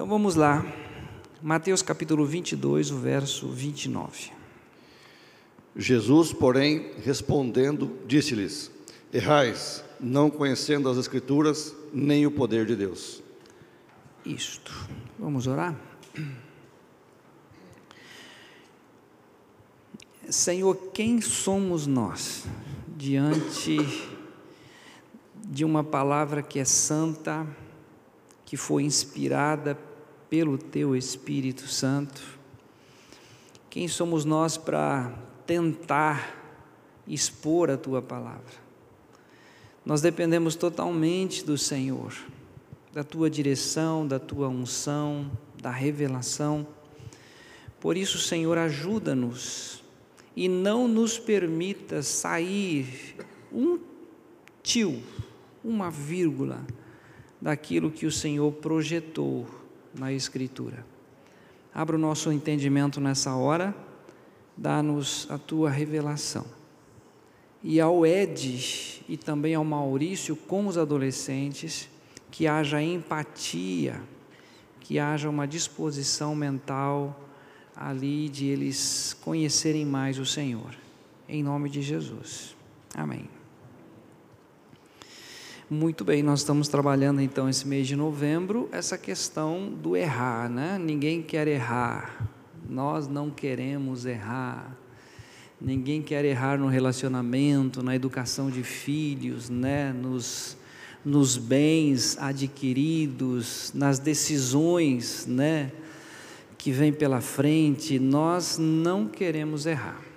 Então vamos lá, Mateus capítulo 22, o verso 29. Jesus, porém, respondendo, disse-lhes: Errais, não conhecendo as Escrituras, nem o poder de Deus. Isto. Vamos orar? Senhor, quem somos nós diante de uma palavra que é santa, que foi inspirada pelo Teu Espírito Santo? Quem somos nós para tentar expor a Tua palavra? Nós dependemos totalmente do Senhor, da Tua direção, da Tua unção, da revelação. Por isso, Senhor, ajuda-nos e não nos permita sair um tio, uma vírgula daquilo que o Senhor projetou na Escritura. Abra o nosso entendimento nessa hora, dá-nos a tua revelação. E ao Ed e também ao Maurício, com os adolescentes, que haja empatia, que haja uma disposição mental ali de eles conhecerem mais o Senhor. Em nome de Jesus. Amém. Muito bem, nós estamos trabalhando então esse mês de novembro essa questão do errar, né? Ninguém quer errar. Nós não queremos errar. Ninguém quer errar no relacionamento, na educação de filhos, né? Nos nos bens adquiridos, nas decisões, né? que vem pela frente, nós não queremos errar.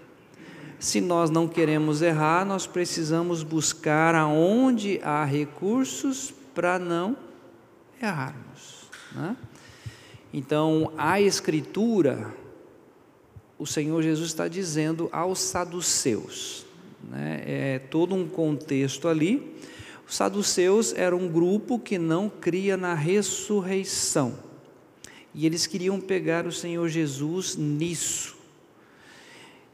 Se nós não queremos errar, nós precisamos buscar aonde há recursos para não errarmos. Né? Então, a Escritura, o Senhor Jesus está dizendo aos saduceus, né? é todo um contexto ali. Os saduceus eram um grupo que não cria na ressurreição. E eles queriam pegar o Senhor Jesus nisso.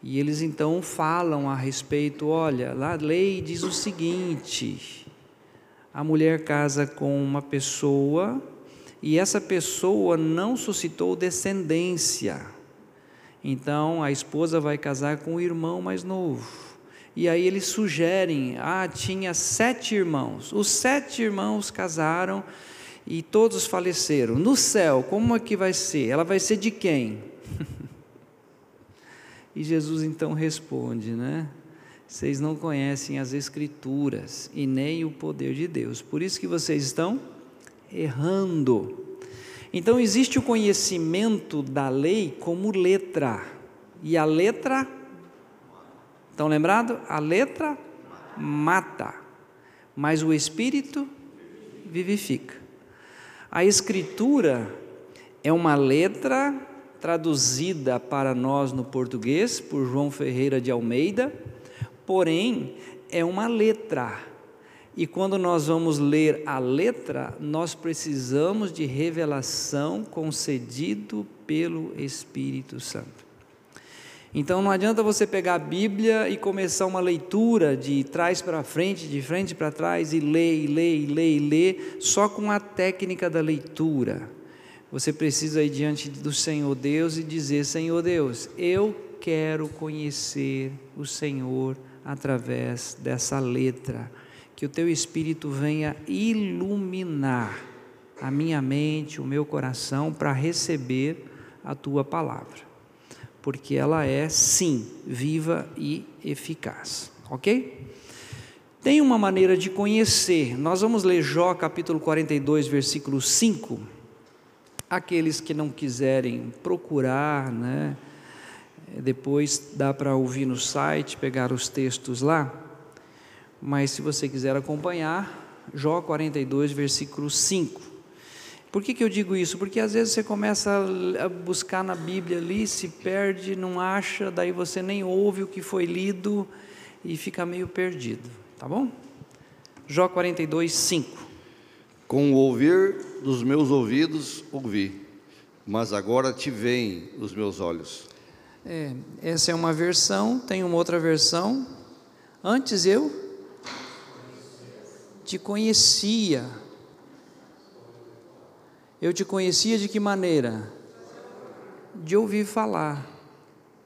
E eles então falam a respeito: olha, a lei diz o seguinte: a mulher casa com uma pessoa e essa pessoa não suscitou descendência. Então a esposa vai casar com o irmão mais novo. E aí eles sugerem: ah, tinha sete irmãos. Os sete irmãos casaram e todos faleceram. No céu, como é que vai ser? Ela vai ser de quem? e Jesus então responde, né? Vocês não conhecem as Escrituras e nem o poder de Deus, por isso que vocês estão errando. Então existe o conhecimento da lei como letra, e a letra, estão lembrados? A letra mata, mas o Espírito vivifica. A Escritura é uma letra traduzida para nós no português por João Ferreira de Almeida, porém é uma letra. E quando nós vamos ler a letra, nós precisamos de revelação concedido pelo Espírito Santo. Então não adianta você pegar a Bíblia e começar uma leitura de trás para frente, de frente para trás, e ler, e ler, e ler, e ler, só com a técnica da leitura. Você precisa ir diante do Senhor Deus e dizer: Senhor Deus, eu quero conhecer o Senhor através dessa letra. Que o teu Espírito venha iluminar a minha mente, o meu coração, para receber a tua palavra porque ela é, sim, viva e eficaz. Ok? Tem uma maneira de conhecer. Nós vamos ler Jó capítulo 42, versículo 5. Aqueles que não quiserem procurar, né? Depois dá para ouvir no site, pegar os textos lá. Mas se você quiser acompanhar, Jó 42, versículo 5. Por que, que eu digo isso? Porque às vezes você começa a buscar na Bíblia ali, se perde, não acha, daí você nem ouve o que foi lido e fica meio perdido, tá bom? Jó 42, 5. Com o ouvir dos meus ouvidos ouvi, mas agora te veem os meus olhos. É, essa é uma versão, tem uma outra versão. Antes eu te conhecia Eu te conhecia de que maneira? De ouvir falar.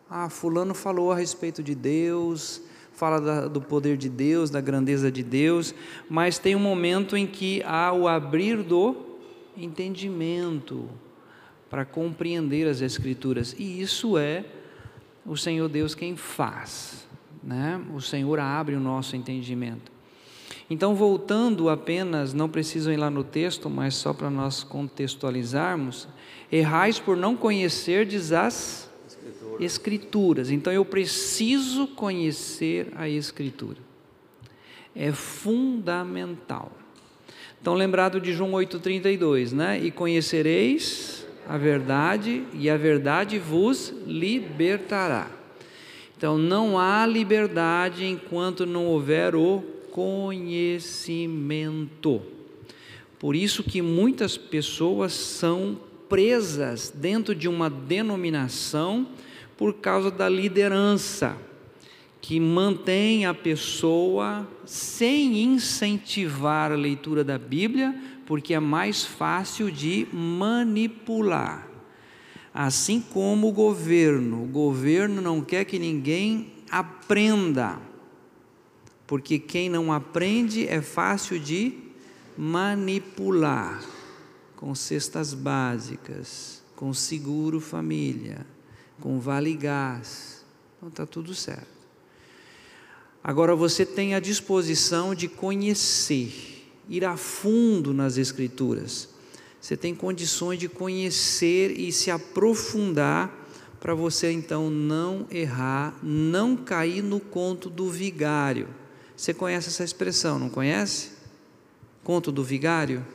Ah, Fulano falou a respeito de Deus, fala da, do poder de Deus, da grandeza de Deus, mas tem um momento em que há o abrir do entendimento para compreender as Escrituras, e isso é o Senhor Deus quem faz, né? O Senhor abre o nosso entendimento. Então, voltando apenas, não precisam ir lá no texto, mas só para nós contextualizarmos, errais por não conhecerdes as Escrituras. Então, eu preciso conhecer a Escritura. É fundamental. Então, lembrado de João 8,32, né? E conhecereis a verdade, e a verdade vos libertará. Então, não há liberdade enquanto não houver o conhecimento. Por isso que muitas pessoas são presas dentro de uma denominação por causa da liderança, que mantém a pessoa sem incentivar a leitura da Bíblia, porque é mais fácil de manipular. Assim como o governo, o governo não quer que ninguém aprenda, porque quem não aprende é fácil de manipular com cestas básicas, com seguro família, com vale gás. Então está tudo certo. Agora você tem a disposição de conhecer, ir a fundo nas Escrituras você tem condições de conhecer e se aprofundar para você então não errar, não cair no conto do vigário. Você conhece essa expressão, não conhece? Conto do vigário?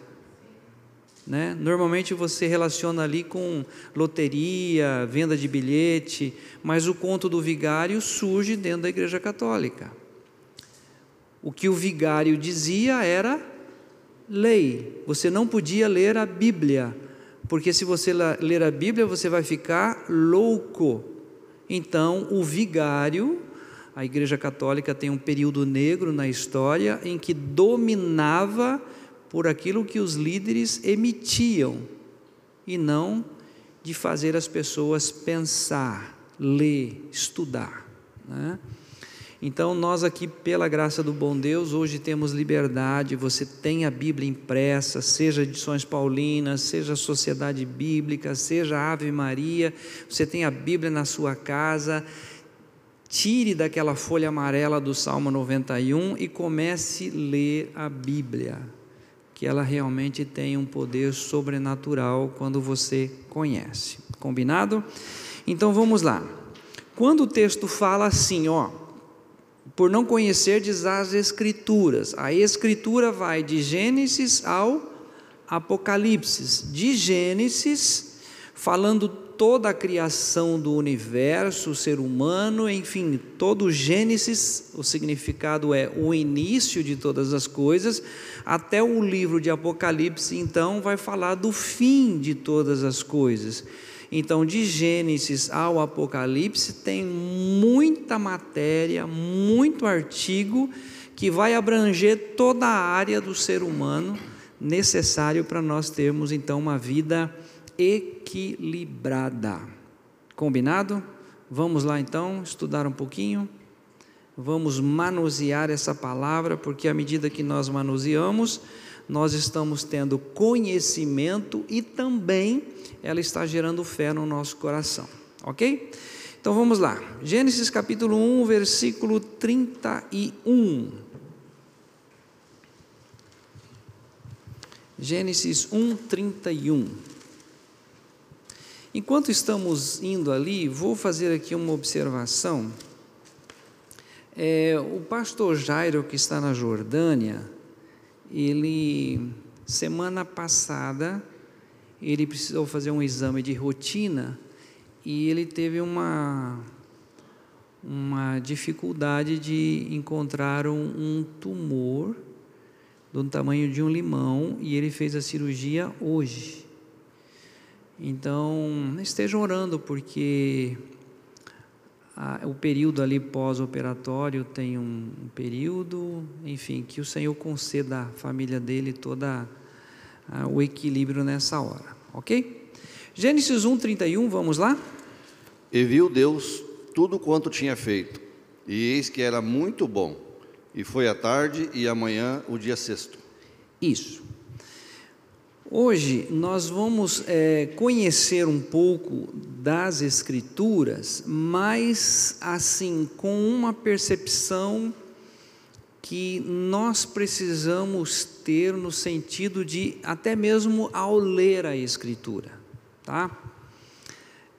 Né? Normalmente você relaciona ali com loteria, venda de bilhete, mas o conto do vigário surge dentro da Igreja Católica. O que o vigário dizia era lei. Você não podia ler a Bíblia, porque se você ler a Bíblia, você vai ficar louco. Então, o vigário, a Igreja Católica tem um período negro na história em que dominava por aquilo que os líderes emitiam e não de fazer as pessoas pensar, ler, estudar. Né? Então, nós aqui, pela graça do bom Deus, hoje temos liberdade. Você tem a Bíblia impressa, seja edições paulinas, seja Sociedade Bíblica, seja Ave Maria. Você tem a Bíblia na sua casa. Tire daquela folha amarela do Salmo 91 e comece a ler a Bíblia, que ela realmente tem um poder sobrenatural quando você conhece. Combinado? Então vamos lá. Quando o texto fala assim, ó, por não conhecerdes as Escrituras. A Escritura vai de Gênesis ao Apocalipse. De Gênesis, falando toda a criação do universo, o ser humano, enfim, todo o Gênesis, o significado é o início de todas as coisas, até o livro de Apocalipse, então, vai falar do fim de todas as coisas. Então, de Gênesis ao Apocalipse, tem muita matéria, muito artigo que vai abranger toda a área do ser humano necessário para nós termos então uma vida equilibrada. Combinado? Vamos lá então estudar um pouquinho. Vamos manusear essa palavra, porque à medida que nós manuseamos, nós estamos tendo conhecimento e também ela está gerando fé no nosso coração, ok? Então vamos lá, Gênesis capítulo 1, versículo 31. Gênesis 1, 31. Enquanto estamos indo ali, vou fazer aqui uma observação. É, o pastor Jairo, que está na Jordânia, ele, semana passada, ele precisou fazer um exame de rotina e ele teve uma, uma dificuldade de encontrar um, um tumor do tamanho de um limão e ele fez a cirurgia hoje. Então, estejam orando, porque a, o período ali pós-operatório tem um, um, período, enfim, que o Senhor conceda à família dele toda a, o equilíbrio nessa hora. ok? Gênesis 1, 31, vamos lá? E viu Deus tudo quanto tinha feito, e eis que era muito bom. E foi a tarde e amanhã o dia sexto. Isso. Hoje nós vamos é, conhecer um pouco das Escrituras, mas assim, com uma percepção que nós precisamos ter no sentido de, até mesmo ao ler a Escritura, tá?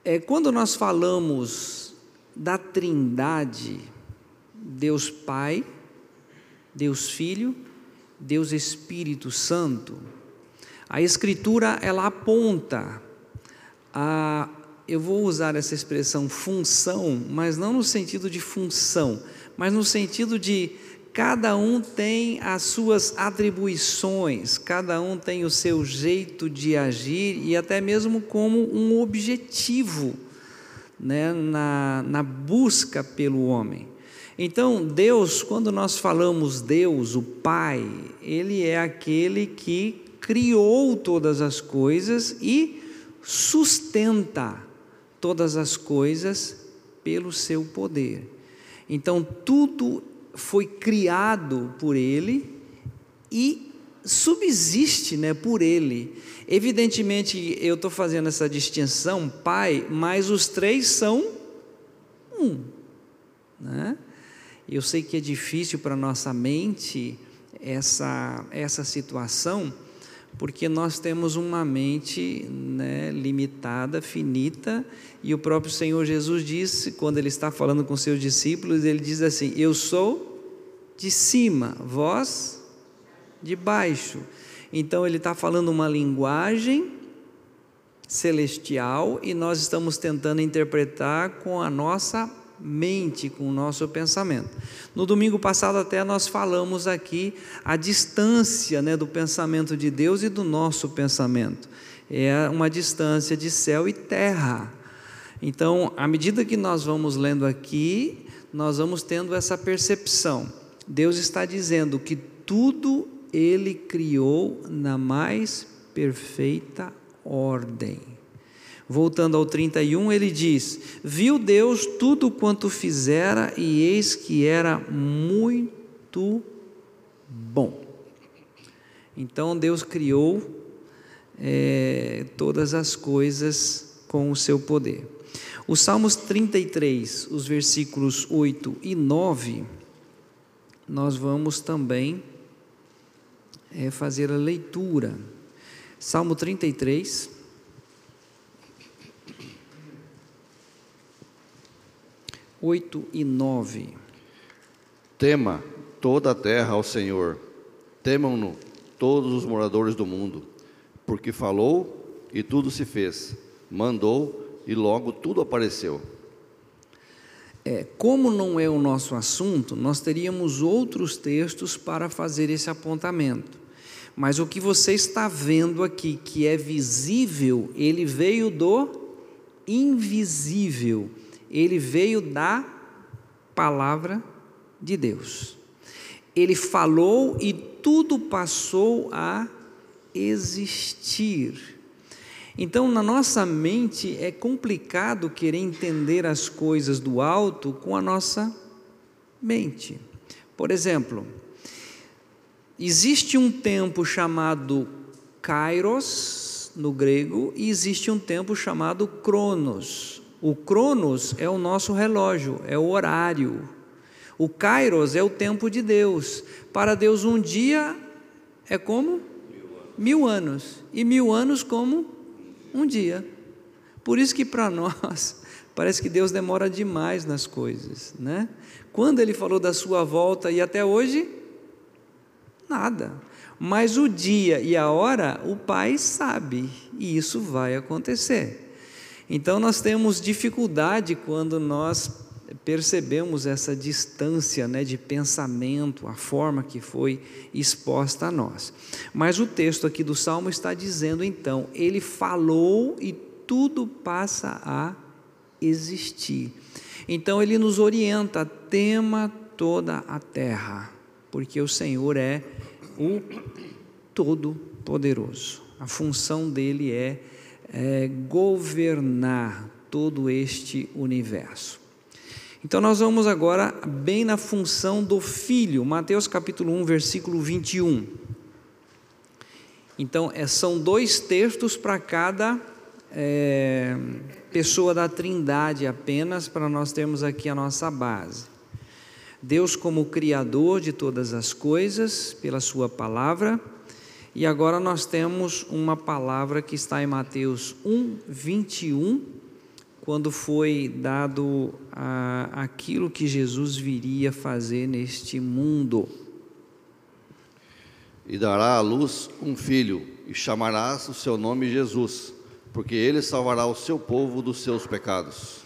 É, quando nós falamos da Trindade, Deus Pai, Deus Filho, Deus Espírito Santo, a Escritura ela aponta a, eu vou usar essa expressão função, mas não no sentido de função, mas no sentido de cada um tem as suas atribuições, cada um tem o seu jeito de agir e até mesmo como um objetivo né, na, na busca pelo homem. Então, Deus, quando nós falamos Deus, o Pai, Ele é aquele que criou todas as coisas e sustenta todas as coisas pelo seu poder. Então, tudo foi criado por Ele e subsiste né, por Ele. Evidentemente, eu estou fazendo essa distinção, Pai, mas os três são um. Né? Eu sei que é difícil para nossa mente essa, essa situação, porque nós temos uma mente né, limitada, finita, e o próprio Senhor Jesus disse, quando ele está falando com seus discípulos, ele diz assim: Eu sou de cima, vós de baixo. Então ele está falando uma linguagem celestial e nós estamos tentando interpretar com a nossa mente, com o nosso pensamento. No domingo passado até nós falamos aqui a distância né, do pensamento de Deus e do nosso pensamento. É uma distância de céu e terra. Então, à medida que nós vamos lendo aqui, nós vamos tendo essa percepção. Deus está dizendo que tudo Ele criou na mais perfeita ordem. Voltando ao 31, ele diz: Viu Deus tudo quanto fizera, e eis que era muito bom. Então Deus criou é, todas as coisas com o seu poder. Os Salmos 33, os versículos 8 e 9 nós vamos também é, fazer a leitura. Salmo 33. Oito e nove. Tema toda a terra ao Senhor, temam-no todos os moradores do mundo, porque falou e tudo se fez, mandou e logo tudo apareceu. É, como não é o nosso assunto, nós teríamos outros textos para fazer esse apontamento. Mas o que você está vendo aqui, que é visível, ele veio do invisível, ele veio da palavra de Deus. Ele falou e tudo passou a existir. Então, na nossa mente é complicado querer entender as coisas do alto com a nossa mente. Por exemplo, existe um tempo chamado kairos no grego e existe um tempo chamado cronos. O cronos é o nosso relógio, é o horário. O kairos é o tempo de Deus. Para Deus, um dia é como? Mil anos. E mil anos como? um dia. Por isso que para nós parece que Deus demora demais nas coisas, né? Quando ele falou da sua volta e até hoje nada. Mas o dia e a hora o Pai sabe, e isso vai acontecer. Então nós temos dificuldade quando nós percebemos essa distância né, de pensamento, a forma que foi exposta a nós. Mas o texto aqui do Salmo está dizendo então: ele falou e tudo passa a existir. Então ele nos orienta, tema toda a terra, porque o Senhor é o Todo-Poderoso. A função dele é é, governar todo este universo. Então nós vamos agora bem na função do filho, Mateus capítulo 1, versículo 21. Então é, são dois textos para cada é, pessoa da Trindade apenas, para nós termos aqui a nossa base. Deus como Criador de todas as coisas, pela Sua palavra, e agora nós temos uma palavra que está em Mateus 1, 21, quando foi dado a, aquilo que Jesus viria fazer neste mundo. E dará à luz um filho, e chamarás o seu nome Jesus porque ele salvará o seu povo dos seus pecados.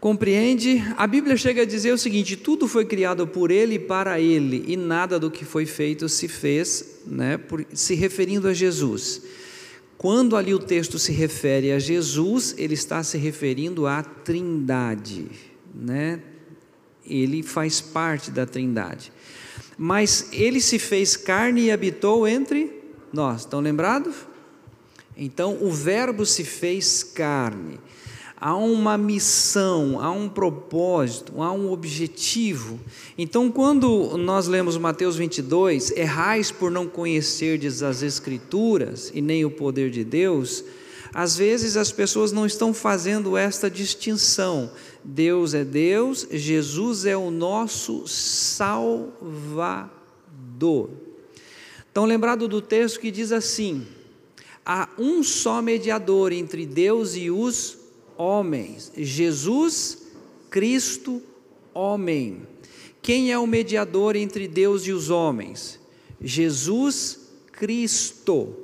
Compreende? A Bíblia chega a dizer o seguinte: tudo foi criado por ele e para ele, e nada do que foi feito se fez, né, por, se referindo a Jesus. Quando ali o texto se refere a Jesus, ele está se referindo à Trindade, né? Ele faz parte da Trindade. Mas ele se fez carne e habitou entre nós. Estão lembrados? Então, o Verbo se fez carne. Há uma missão, há um propósito, há um objetivo. Então, quando nós lemos Mateus 22, errais por não conhecerdes as Escrituras e nem o poder de Deus, às vezes as pessoas não estão fazendo esta distinção. Deus é Deus, Jesus é o nosso Salvador. Então, lembrado do texto que diz assim: há um só mediador entre Deus e os homens, Jesus Cristo, homem. Quem é o mediador entre Deus e os homens? Jesus Cristo.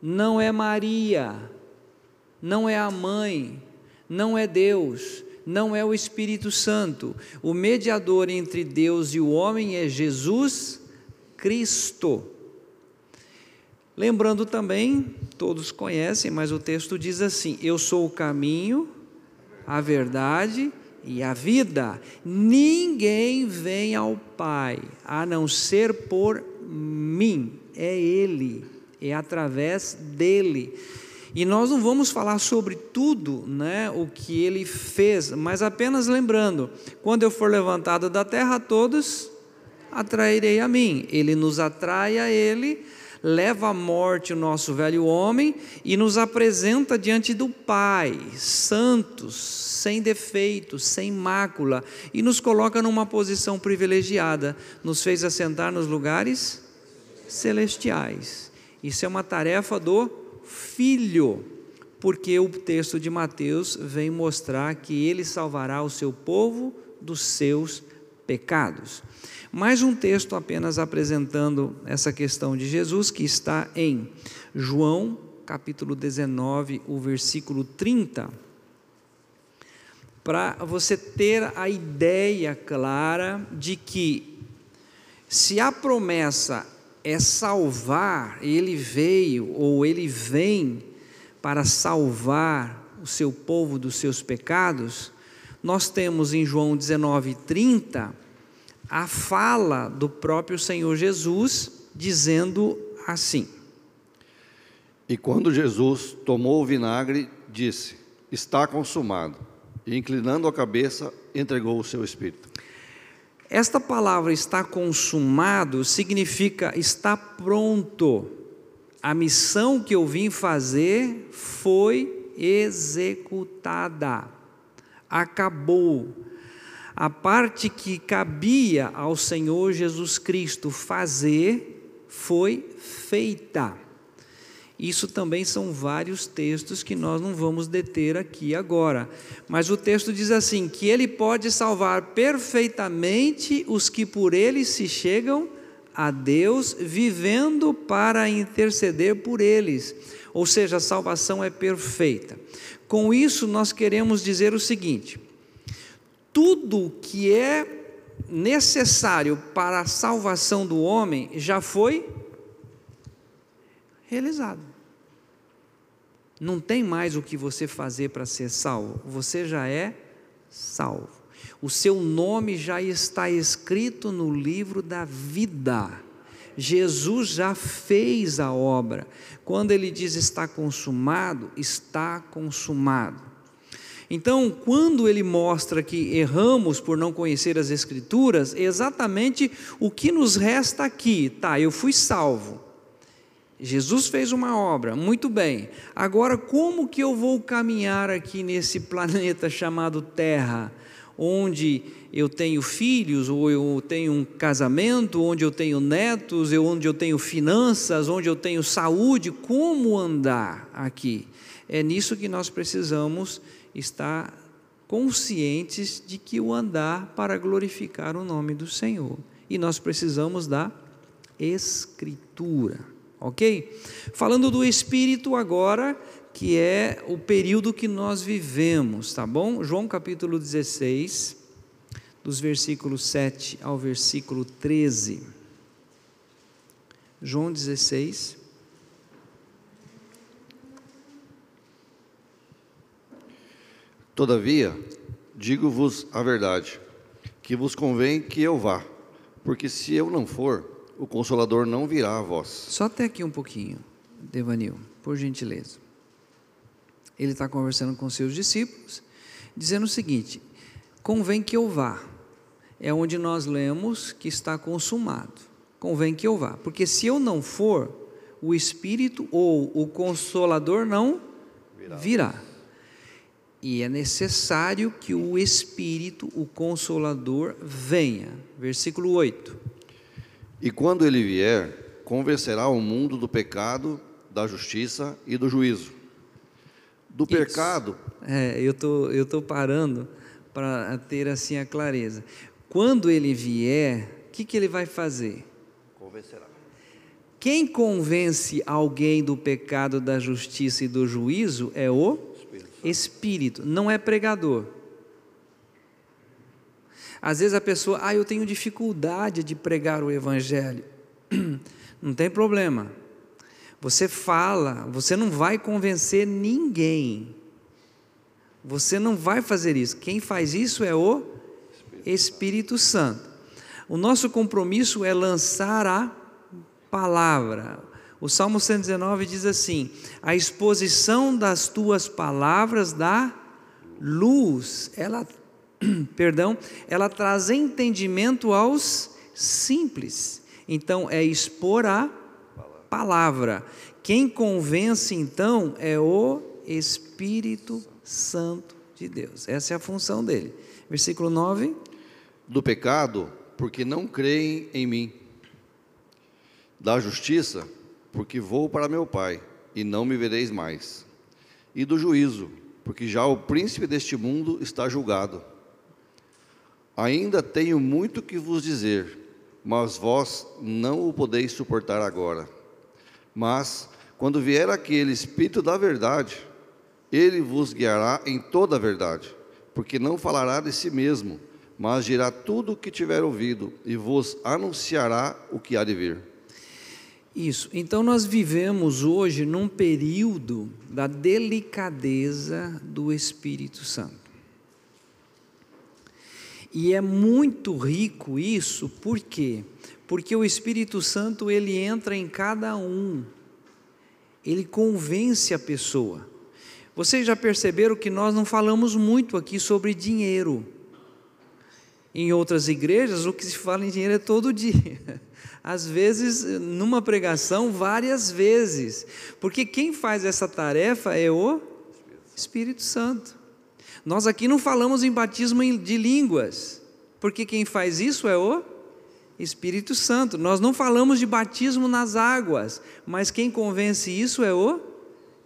Não é Maria, não é a mãe, não é Deus, não é o Espírito Santo. O mediador entre Deus e o homem é Jesus Cristo. Lembrando também, todos conhecem, mas o texto diz assim: Eu sou o caminho, a verdade e a vida. Ninguém vem ao Pai a não ser por mim. É Ele, é através dele. E nós não vamos falar sobre tudo, né, o que ele fez, mas apenas lembrando: quando eu for levantado da terra, todos atrairei a mim. Ele nos atrai a ele leva à morte o nosso velho homem e nos apresenta diante do Pai, santos, sem defeitos, sem mácula, e nos coloca numa posição privilegiada, nos fez assentar nos lugares celestiais. Isso é uma tarefa do Filho, porque o texto de Mateus vem mostrar que ele salvará o seu povo dos seus pecados. Mais um texto apenas apresentando essa questão de Jesus, que está em João, capítulo 19, o versículo 30, para você ter a ideia clara de que, se a promessa é salvar, ele veio ou ele vem para salvar o seu povo dos seus pecados, nós temos em João 19, 30 a fala do próprio Senhor Jesus, dizendo assim: E quando Jesus tomou o vinagre, disse: Está consumado. E inclinando a cabeça, entregou o seu espírito. Esta palavra está consumado significa está pronto. A missão que eu vim fazer foi executada. Acabou a parte que cabia ao Senhor Jesus Cristo fazer foi feita. Isso também são vários textos que nós não vamos deter aqui agora. Mas o texto diz assim: que ele pode salvar perfeitamente os que por ele se chegam a Deus, vivendo para interceder por eles. Ou seja, a salvação é perfeita. Com isso, nós queremos dizer o seguinte: tudo que é necessário para a salvação do homem já foi realizado. Não tem mais o que você fazer para ser salvo, você já é salvo. O seu nome já está escrito no livro da vida. Jesus já fez a obra. Quando ele diz está consumado, está consumado. Então, quando ele mostra que erramos por não conhecer as Escrituras, é exatamente o que nos resta aqui. Tá, eu fui salvo. Jesus fez uma obra, muito bem. Agora, como que eu vou caminhar aqui nesse planeta chamado Terra, onde eu tenho filhos, ou eu tenho um casamento, onde eu tenho netos, onde eu tenho finanças, onde eu tenho saúde? Como andar aqui? É nisso que nós precisamos estar conscientes de que o andar para glorificar o nome do Senhor. E nós precisamos da Escritura, ok? Falando do Espírito agora, que é o período que nós vivemos, tá bom? João capítulo 16, dos versículos 7 ao versículo 13. João 16, Todavia, digo-vos a verdade, que vos convém que eu vá, porque se eu não for, o Consolador não virá a vós. Só até aqui um pouquinho, Devanil, por gentileza. Ele está conversando com seus discípulos, dizendo o seguinte: convém que eu vá. É onde nós lemos que está consumado. Convém que eu vá, porque se eu não for, o Espírito ou o Consolador não virá. virá. E é necessário que o Espírito, o Consolador, venha. Versículo 8. E quando ele vier, convencerá o mundo do pecado, da justiça e do juízo. Do Isso. pecado. É, eu tô, eu tô parando para ter assim a clareza. Quando ele vier, o que, que ele vai fazer? Convencerá. Quem convence alguém do pecado, da justiça e do juízo é o espírito, não é pregador. Às vezes a pessoa, ah, eu tenho dificuldade de pregar o evangelho. Não tem problema. Você fala, você não vai convencer ninguém. Você não vai fazer isso. Quem faz isso é o Espírito Santo. O nosso compromisso é lançar a palavra, o Salmo 119 diz assim: A exposição das tuas palavras dá luz, ela, perdão, ela traz entendimento aos simples. Então é expor a palavra. Quem convence então é o Espírito Santo de Deus. Essa é a função dele. Versículo 9. Do pecado, porque não creem em mim. Da justiça, porque vou para meu Pai, e não me vereis mais. E do juízo, porque já o príncipe deste mundo está julgado. Ainda tenho muito que vos dizer, mas vós não o podeis suportar agora. Mas, quando vier aquele Espírito da verdade, ele vos guiará em toda a verdade, porque não falará de si mesmo, mas dirá tudo o que tiver ouvido e vos anunciará o que há de vir. Isso. Então nós vivemos hoje num período da delicadeza do Espírito Santo. E é muito rico isso, por quê? Porque o Espírito Santo ele entra em cada um. Ele convence a pessoa. Vocês já perceberam que nós não falamos muito aqui sobre dinheiro. Em outras igrejas, o que se fala em dinheiro é todo dia às vezes, numa pregação, várias vezes, porque quem faz essa tarefa é o Espírito Santo. Nós aqui não falamos em batismo de línguas, porque quem faz isso é o Espírito Santo. Nós não falamos de batismo nas águas, mas quem convence isso é o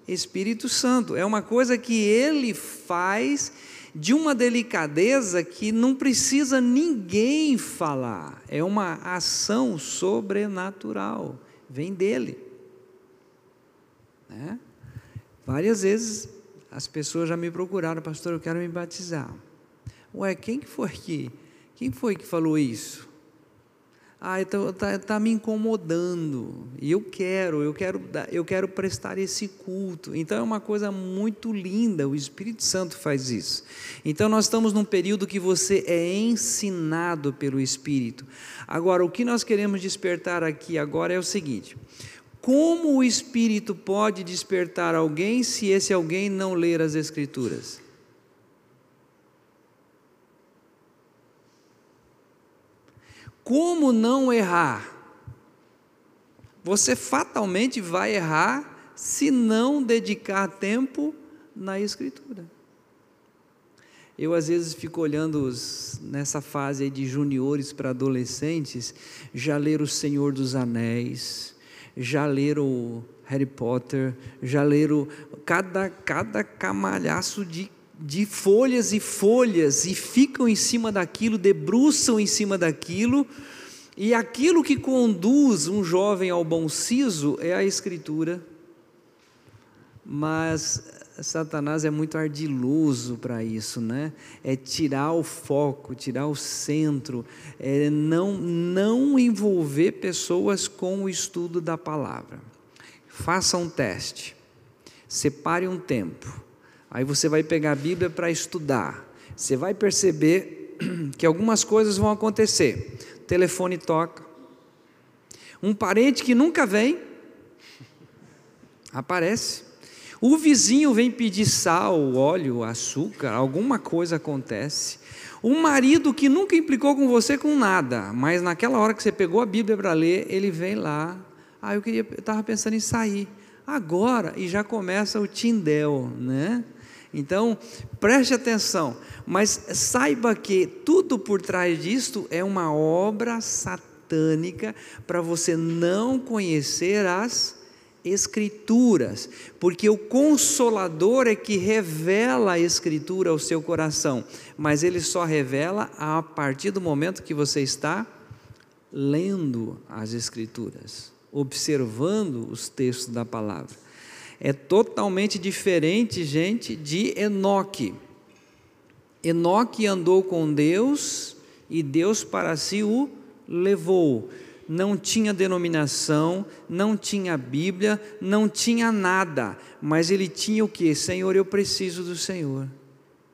Espírito Santo. É uma coisa que ele faz de uma delicadeza que não precisa ninguém falar, é uma ação sobrenatural, vem dele. Né? Várias vezes as pessoas já me procuraram, pastor, eu quero me batizar. Ué, quem que foi que, quem foi que falou isso? Ah, então está tá me incomodando. E eu quero, eu quero, eu quero prestar esse culto. Então é uma coisa muito linda, o Espírito Santo faz isso. Então nós estamos num período que você é ensinado pelo Espírito. Agora, o que nós queremos despertar aqui agora é o seguinte: como o Espírito pode despertar alguém se esse alguém não ler as Escrituras? Como não errar? Você fatalmente vai errar se não dedicar tempo na Escritura. Eu às vezes fico olhando os, nessa fase de juniores para adolescentes, já leram O Senhor dos Anéis, já leram Harry Potter, já leram cada, cada camalhaço de de folhas e folhas e ficam em cima daquilo, debruçam em cima daquilo, e aquilo que conduz um jovem ao bom siso é a Escritura. Mas Satanás é muito ardiloso para isso, né? É tirar o foco, tirar o centro, é não, não envolver pessoas com o estudo da palavra. Faça um teste, separe um tempo Aí você vai pegar a Bíblia para estudar. Você vai perceber que algumas coisas vão acontecer. O telefone toca. Um parente que nunca vem aparece. O vizinho vem pedir sal, óleo, açúcar, alguma coisa acontece. Um marido que nunca implicou com você com nada, mas naquela hora que você pegou a Bíblia para ler, ele vem lá. Ah, eu queria, eu estava pensando em sair. Agora, e já começa o tindel, né? Então, preste atenção, mas saiba que tudo por trás disto é uma obra satânica para você não conhecer as Escrituras, porque o Consolador é que revela a Escritura ao seu coração, mas ele só revela a partir do momento que você está lendo as Escrituras, observando os textos da palavra é totalmente diferente, gente, de Enoque. Enoque andou com Deus e Deus para si o levou. Não tinha denominação, não tinha Bíblia, não tinha nada, mas ele tinha o que? Senhor, eu preciso do Senhor.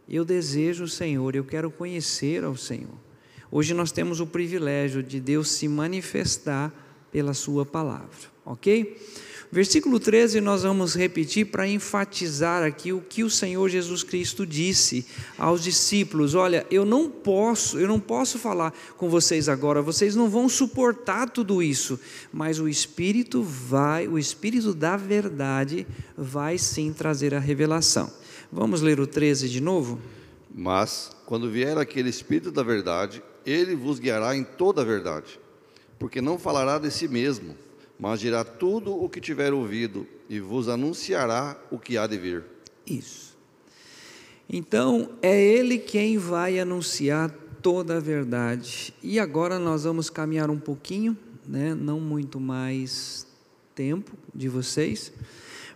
Eu desejo o Senhor, eu quero conhecer ao Senhor. Hoje nós temos o privilégio de Deus se manifestar pela Sua palavra, ok? Versículo 13 nós vamos repetir para enfatizar aqui o que o Senhor Jesus Cristo disse aos discípulos: "Olha, eu não posso, eu não posso falar com vocês agora, vocês não vão suportar tudo isso, mas o Espírito vai, o Espírito da verdade vai sim trazer a revelação." Vamos ler o 13 de novo? Mas quando vier aquele Espírito da verdade, ele vos guiará em toda a verdade, porque não falará de si mesmo, mas dirá tudo o que tiver ouvido e vos anunciará o que há de vir. Isso. Então, é Ele quem vai anunciar toda a verdade. E agora nós vamos caminhar um pouquinho, né? não muito mais tempo de vocês,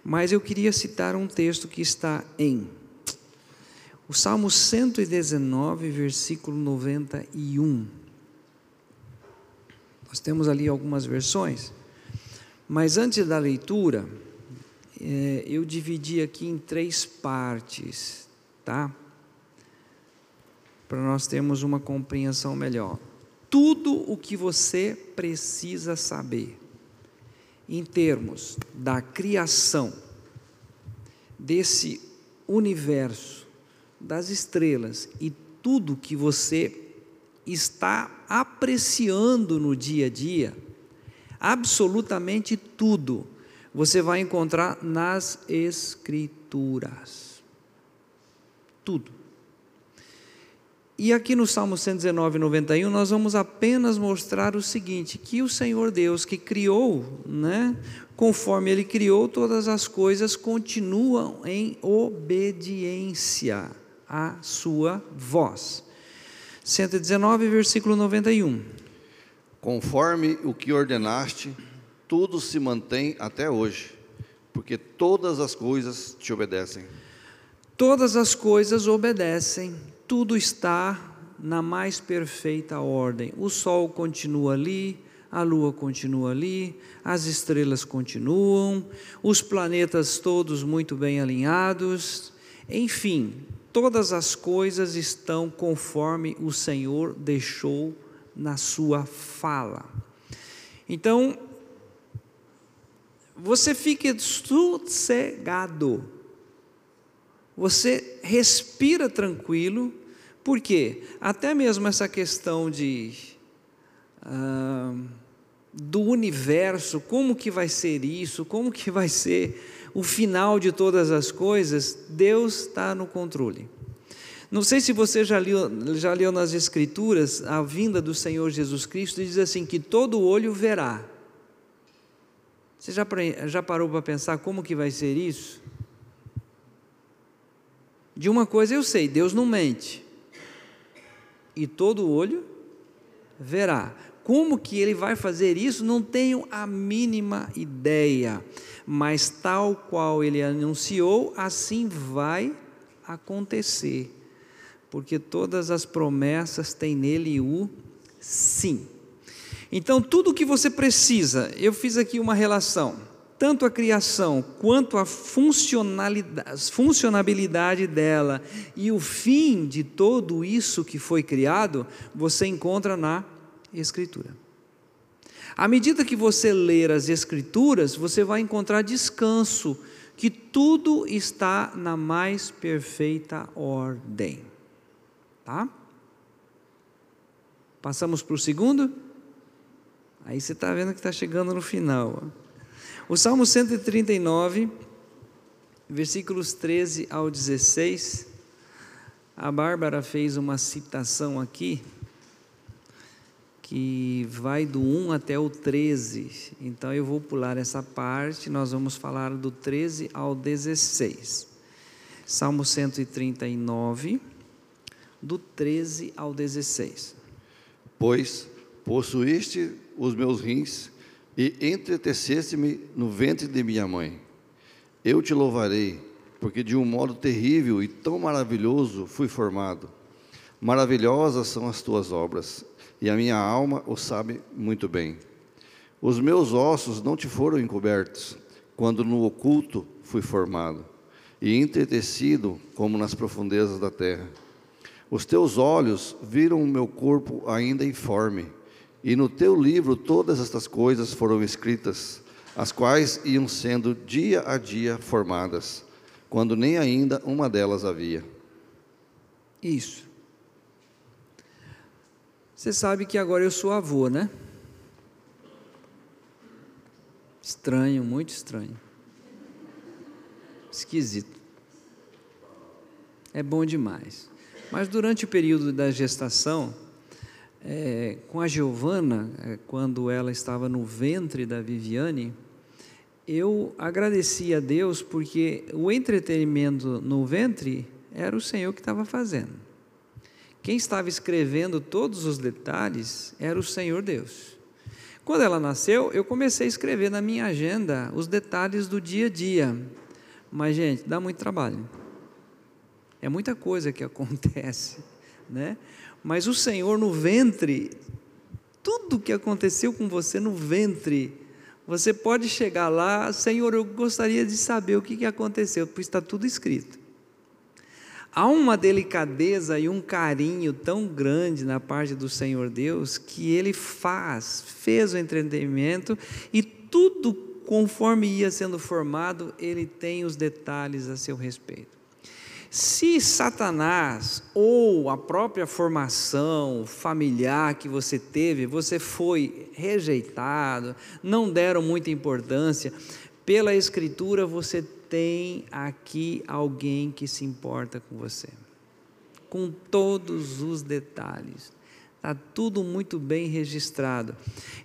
mas eu queria citar um texto que está em o Salmo 119, versículo 91. Nós temos ali algumas versões. Mas antes da leitura, é, eu dividi aqui em três partes, tá? Para nós termos uma compreensão melhor. Tudo o que você precisa saber em termos da criação desse universo, das estrelas e tudo que você está apreciando no dia a dia, absolutamente tudo você vai encontrar nas Escrituras. Tudo. E aqui no Salmo 119, 91, nós vamos apenas mostrar o seguinte: que o Senhor Deus que criou, né, conforme Ele criou, todas as coisas continuam em obediência à Sua voz. 119, versículo 91. Conforme o que ordenaste, tudo se mantém até hoje, porque todas as coisas te obedecem. Todas as coisas obedecem, tudo está na mais perfeita ordem. O sol continua ali, a lua continua ali, as estrelas continuam, os planetas todos muito bem alinhados, enfim, todas as coisas estão conforme o Senhor deixou na sua fala. Então, você fique sossegado, você respira tranquilo, porque até mesmo essa questão de. Ah, do universo, como que vai ser isso, como que vai ser o final de todas as coisas, Deus está no controle. Não sei se você já leu, já leu nas Escrituras a vinda do Senhor Jesus Cristo, diz assim: que todo olho verá. Você já, já parou para pensar como que vai ser isso? De uma coisa eu sei: Deus não mente, e todo olho verá. Como que ele vai fazer isso? Não tenho a mínima ideia, mas tal qual ele anunciou, assim vai acontecer, porque todas as promessas têm nele o sim. Então, tudo o que você precisa, eu fiz aqui uma relação, tanto a criação quanto a funcionalidade, funcionabilidade dela e o fim de tudo isso que foi criado, você encontra na Escritura. À medida que você ler as Escrituras, você vai encontrar descanso, que tudo está na mais perfeita ordem. Tá? Passamos para o segundo? Aí você está vendo que está chegando no final. O Salmo 139, versículos 13 ao 16. A Bárbara fez uma citação aqui que vai do 1 até o 13. Então eu vou pular essa parte, nós vamos falar do 13 ao 16. Salmo 139, do 13 ao 16. Pois possuíste os meus rins e entreteceste-me no ventre de minha mãe. Eu te louvarei, porque de um modo terrível e tão maravilhoso fui formado. Maravilhosas são as tuas obras e a minha alma o sabe muito bem. Os meus ossos não te foram encobertos, quando no oculto fui formado, e entretecido como nas profundezas da terra. Os teus olhos viram o meu corpo ainda informe, e no teu livro todas estas coisas foram escritas, as quais iam sendo dia a dia formadas, quando nem ainda uma delas havia. Isso. Você sabe que agora eu sou avô, né? Estranho, muito estranho. Esquisito. É bom demais. Mas durante o período da gestação, é, com a Giovana, é, quando ela estava no ventre da Viviane, eu agradeci a Deus porque o entretenimento no ventre era o Senhor que estava fazendo. Quem estava escrevendo todos os detalhes era o Senhor Deus. Quando ela nasceu, eu comecei a escrever na minha agenda os detalhes do dia a dia. Mas, gente, dá muito trabalho. É muita coisa que acontece, né? Mas o Senhor no ventre, tudo que aconteceu com você no ventre, você pode chegar lá, Senhor, eu gostaria de saber o que aconteceu, pois está tudo escrito. Há uma delicadeza e um carinho tão grande na parte do Senhor Deus que Ele faz, fez o entretenimento e tudo conforme ia sendo formado, Ele tem os detalhes a seu respeito. Se Satanás ou a própria formação familiar que você teve, você foi rejeitado, não deram muita importância, pela Escritura você tem aqui alguém que se importa com você, com todos os detalhes. Está tudo muito bem registrado.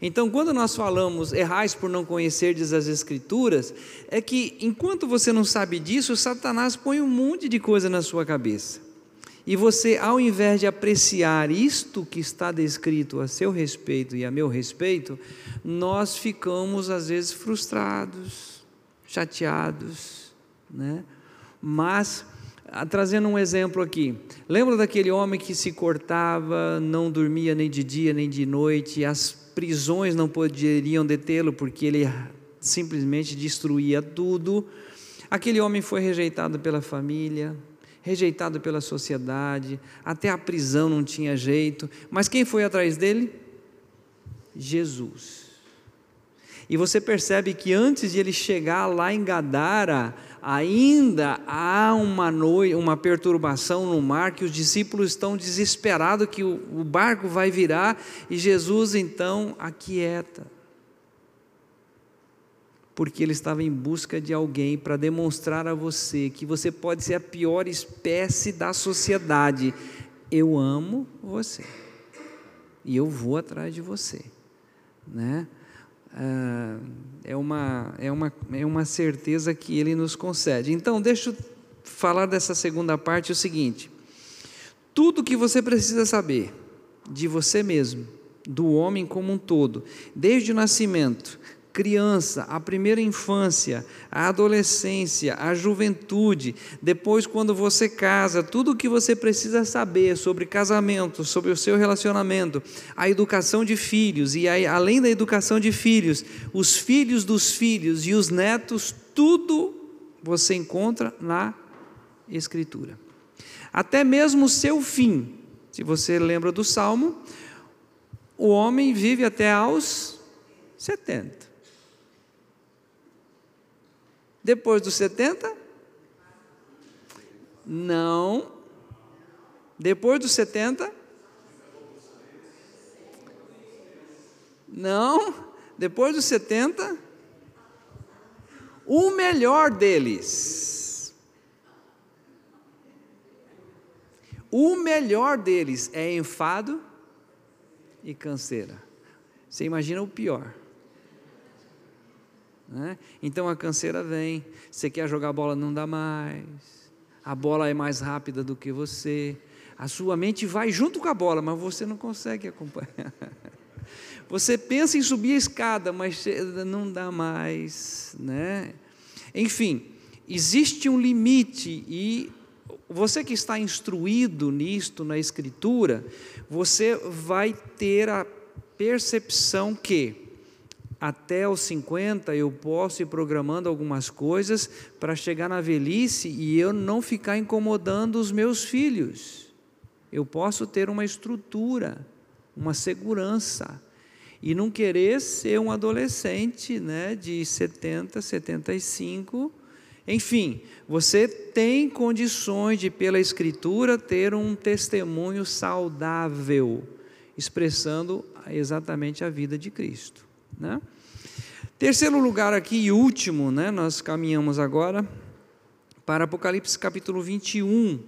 Então, quando nós falamos errais por não conhecerdes as Escrituras, é que enquanto você não sabe disso, Satanás põe um monte de coisa na sua cabeça. E você, ao invés de apreciar isto que está descrito a seu respeito e a meu respeito, nós ficamos às vezes frustrados, chateados, né? Mas trazendo um exemplo aqui. Lembra daquele homem que se cortava, não dormia nem de dia nem de noite, as prisões não poderiam detê-lo porque ele simplesmente destruía tudo. Aquele homem foi rejeitado pela família, rejeitado pela sociedade, até a prisão não tinha jeito. Mas quem foi atrás dele? Jesus. E você percebe que antes de ele chegar lá em Gadara, ainda há uma noite, uma perturbação no mar, que os discípulos estão desesperados que o, barco vai virar, e Jesus então aquieta. Porque ele estava em busca de alguém para demonstrar a você que você pode ser a pior espécie da sociedade. Eu amo você. E eu vou atrás de você. Né? Ah, é, uma, é, uma, é uma certeza que Ele nos concede. Então, deixa eu falar dessa segunda parte: o seguinte. Tudo que você precisa saber de você mesmo, do homem como um todo, desde o nascimento, criança, a primeira infância, a adolescência, a juventude, depois quando você casa, tudo o que você precisa saber sobre casamento, sobre o seu relacionamento, a educação de filhos e aí, além da educação de filhos, os filhos dos filhos e os netos, tudo você encontra na escritura. Até mesmo o seu fim. Se você lembra do salmo, o homem vive até aos 70. Depois dos 70? Não. Depois dos 70? Não. Depois dos 70? O melhor deles. O melhor deles é enfado e canseira. Você imagina o pior. Né? Então a canseira vem, você quer jogar bola, não dá mais, a bola é mais rápida do que você, a sua mente vai junto com a bola, mas você não consegue acompanhar. Você pensa em subir a escada, mas não dá mais, né? Enfim, existe um limite e você que está instruído nisto na escritura, você vai ter a percepção que até os 50 eu posso ir programando algumas coisas para chegar na velhice e eu não ficar incomodando os meus filhos. Eu posso ter uma estrutura, uma segurança e não querer ser um adolescente, né, de 70, 75. Enfim, você tem condições de pela escritura ter um testemunho saudável, expressando exatamente a vida de Cristo. Né? Terceiro lugar aqui e último, né, nós caminhamos agora para Apocalipse capítulo 21,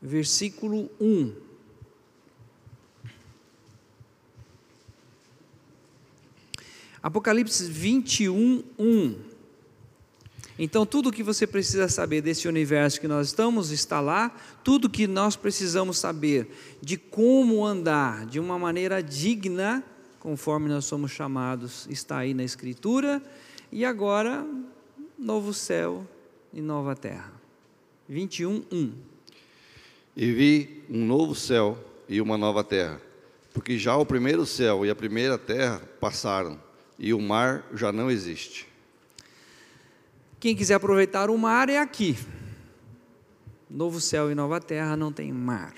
versículo 1. Apocalipse 21, 1. Então, tudo o que você precisa saber desse universo que nós estamos está lá, tudo que nós precisamos saber de como andar de uma maneira digna conforme nós somos chamados, está aí na Escritura, e agora, novo céu e nova terra. 21, 1. E vi um novo céu e uma nova terra, porque já o primeiro céu e a primeira terra passaram, e o mar já não existe. Quem quiser aproveitar o mar é aqui. Novo céu e nova terra não tem mar.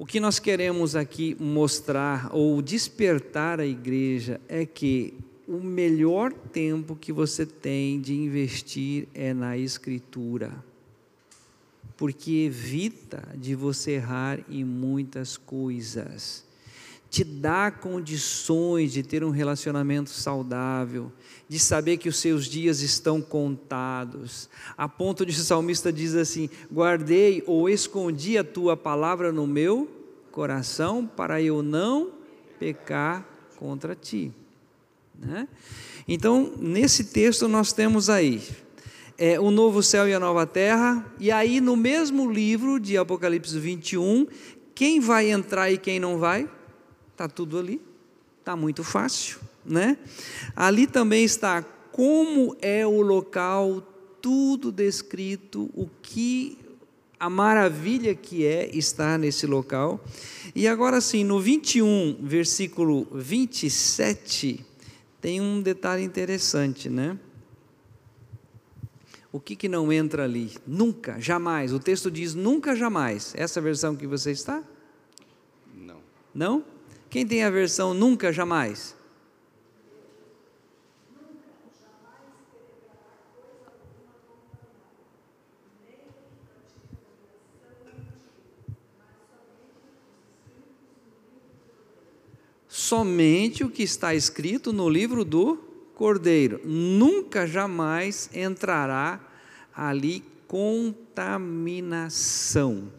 O que nós queremos aqui mostrar ou despertar a igreja é que o melhor tempo que você tem de investir é na Escritura, porque evita de você errar em muitas coisas, te dá condições de ter um relacionamento saudável, de saber que os seus dias estão contados, a ponto de o salmista diz assim: guardei ou escondi a tua palavra no meu coração para eu não pecar contra ti. Né? Então, nesse texto nós temos aí é, o novo céu e a nova terra, e aí no mesmo livro de Apocalipse 21, quem vai entrar e quem não vai, está tudo ali, está muito fácil né? Ali também está como é o local tudo descrito, o que a maravilha que é estar nesse local. E agora sim, no 21, versículo 27, tem um detalhe interessante, né? O que, que não entra ali? Nunca, jamais. O texto diz nunca, jamais. Essa versão que você está? Não. Não? Quem tem a versão nunca, jamais? somente o que está escrito no livro do Cordeiro. Nunca jamais entrará ali contaminação.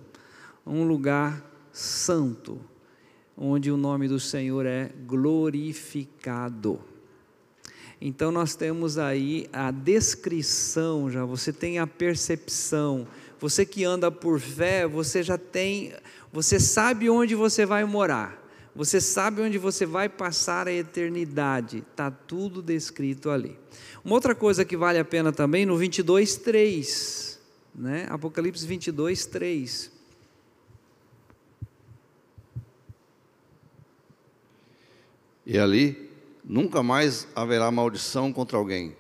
Um lugar santo, onde o nome do Senhor é glorificado. Então nós temos aí a descrição já, você tem a percepção. Você que anda por fé, você já tem, você sabe onde você vai morar. Você sabe onde você vai passar a eternidade. Está tudo descrito ali. Uma outra coisa que vale a pena também, no 22, 3. Né? Apocalipse 22, E ali nunca mais haverá maldição contra alguém,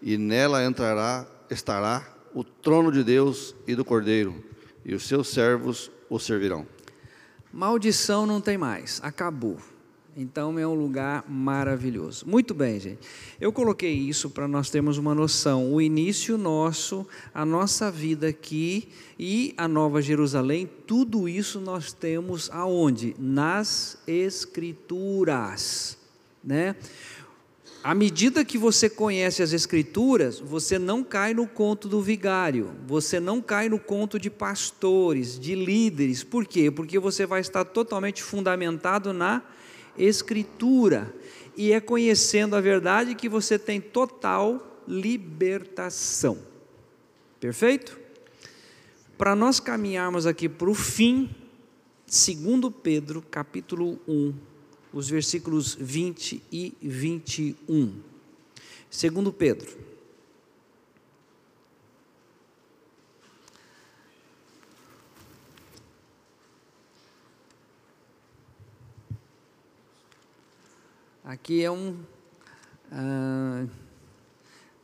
e nela entrará, estará o trono de Deus e do Cordeiro, e os seus servos o servirão. Maldição não tem mais, acabou. Então é um lugar maravilhoso. Muito bem, gente. Eu coloquei isso para nós termos uma noção. O início nosso, a nossa vida aqui e a Nova Jerusalém, tudo isso nós temos aonde? Nas Escrituras, né? À medida que você conhece as Escrituras, você não cai no conto do vigário, você não cai no conto de pastores, de líderes. Por quê? Porque você vai estar totalmente fundamentado na Escritura. E é conhecendo a verdade que você tem total libertação. Perfeito? Para nós caminharmos aqui para o fim, segundo Pedro, capítulo 1, os versículos 20 e 21. Segundo Pedro. Aqui é um. Ah,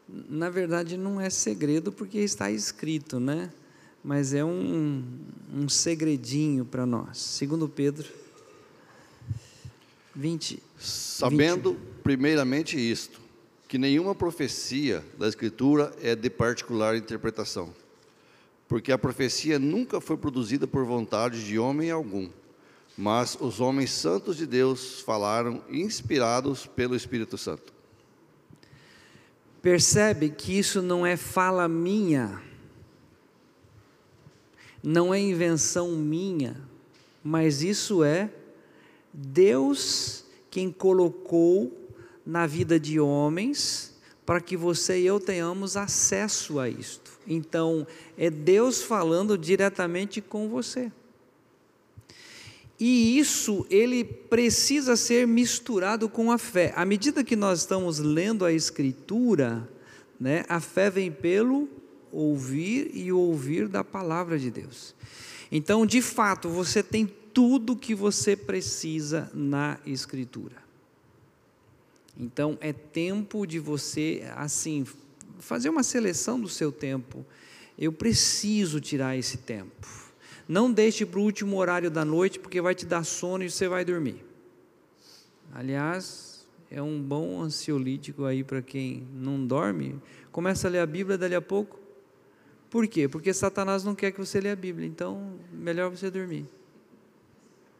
na verdade, não é segredo porque está escrito, né? Mas é um, um segredinho para nós. Segundo Pedro 20. Sabendo 20. primeiramente isto, que nenhuma profecia da Escritura é de particular interpretação, porque a profecia nunca foi produzida por vontade de homem algum, mas os homens santos de Deus falaram inspirados pelo Espírito Santo. Percebe que isso não é fala minha, não é invenção minha, mas isso é Deus quem colocou na vida de homens para que você e eu tenhamos acesso a isto. Então, é Deus falando diretamente com você. E isso ele precisa ser misturado com a fé. À medida que nós estamos lendo a escritura, né, a fé vem pelo ouvir e ouvir da palavra de Deus. Então, de fato, você tem tudo que você precisa na Escritura. Então é tempo de você, assim, fazer uma seleção do seu tempo. Eu preciso tirar esse tempo. Não deixe para o último horário da noite, porque vai te dar sono e você vai dormir. Aliás, é um bom ansiolítico aí para quem não dorme. Começa a ler a Bíblia dali a pouco. Por quê? Porque Satanás não quer que você leia a Bíblia, então melhor você dormir.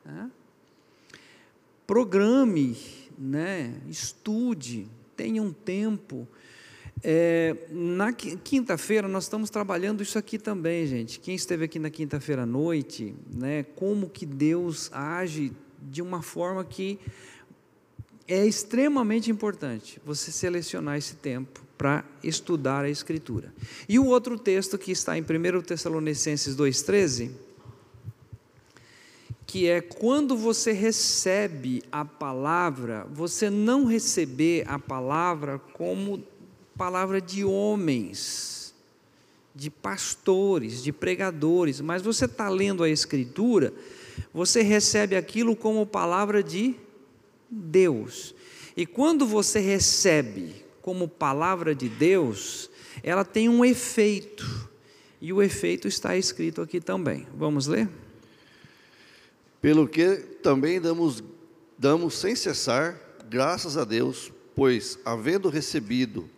Né? Programe, né? estude, tenha um tempo. É, na quinta-feira nós estamos trabalhando isso aqui também, gente. Quem esteve aqui na quinta-feira à noite, né, como que Deus age de uma forma que é extremamente importante você selecionar esse tempo para estudar a Escritura. E o outro texto que está em 1 Tessalonicenses 2,13 que é quando você recebe a palavra, você não receber a palavra como palavra de homens, de pastores, de pregadores, mas você está lendo a Escritura, você recebe aquilo como palavra de Deus. E quando você recebe como palavra de Deus, ela tem um efeito. E o efeito está escrito aqui também. Vamos ler? Pelo que também damos, damos sem cessar graças a Deus, pois, havendo recebido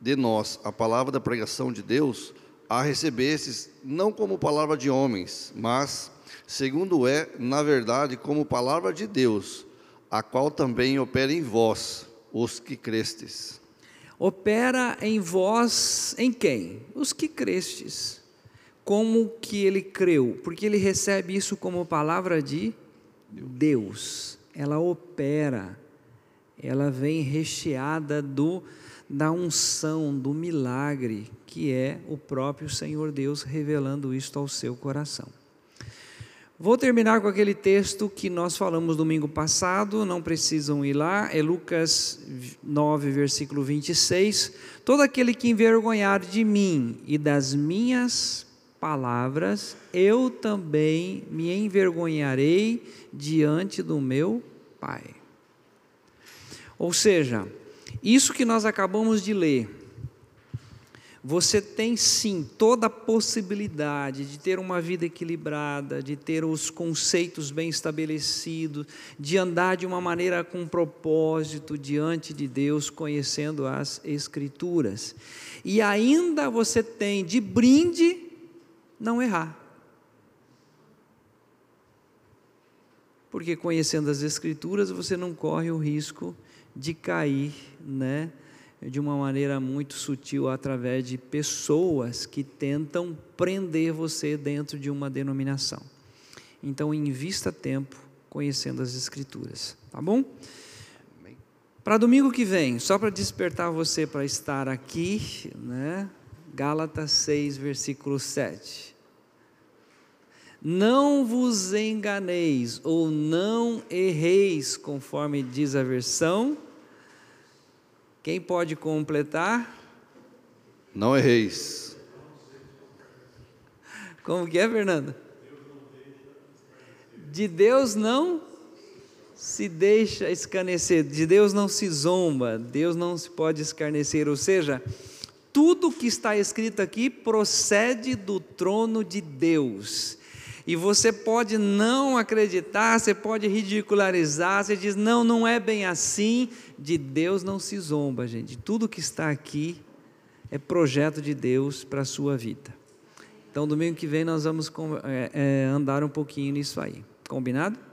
de nós a palavra da pregação de Deus, a recebestes não como palavra de homens, mas, segundo é, na verdade, como palavra de Deus, a qual também opera em vós, os que crestes. Opera em vós, em quem? Os que crestes. Como que ele creu? Porque ele recebe isso como palavra de Deus. Ela opera, ela vem recheada do da unção, do milagre, que é o próprio Senhor Deus revelando isto ao seu coração. Vou terminar com aquele texto que nós falamos domingo passado, não precisam ir lá, é Lucas 9, versículo 26. Todo aquele que envergonhar de mim e das minhas palavras, eu também me envergonharei diante do meu Pai. Ou seja, isso que nós acabamos de ler, você tem sim toda a possibilidade de ter uma vida equilibrada, de ter os conceitos bem estabelecidos, de andar de uma maneira com propósito diante de Deus, conhecendo as Escrituras. E ainda você tem de brinde não errar. Porque conhecendo as Escrituras, você não corre o risco de cair, né? de uma maneira muito sutil através de pessoas que tentam prender você dentro de uma denominação. Então, invista tempo conhecendo as Escrituras, tá bom? Para domingo que vem, só para despertar você para estar aqui, né? Gálatas 6, versículo 7. Não vos enganeis ou não erreis, conforme diz a versão quem pode completar? Não erreis. Como que é, Fernando? De Deus não se deixa escarnecer, de Deus não se zomba, Deus não se pode escarnecer, ou seja, tudo que está escrito aqui procede do trono de Deus. E você pode não acreditar, você pode ridicularizar, você diz, não, não é bem assim. De Deus não se zomba, gente. Tudo que está aqui é projeto de Deus para a sua vida. Então, domingo que vem nós vamos é, é, andar um pouquinho nisso aí. Combinado?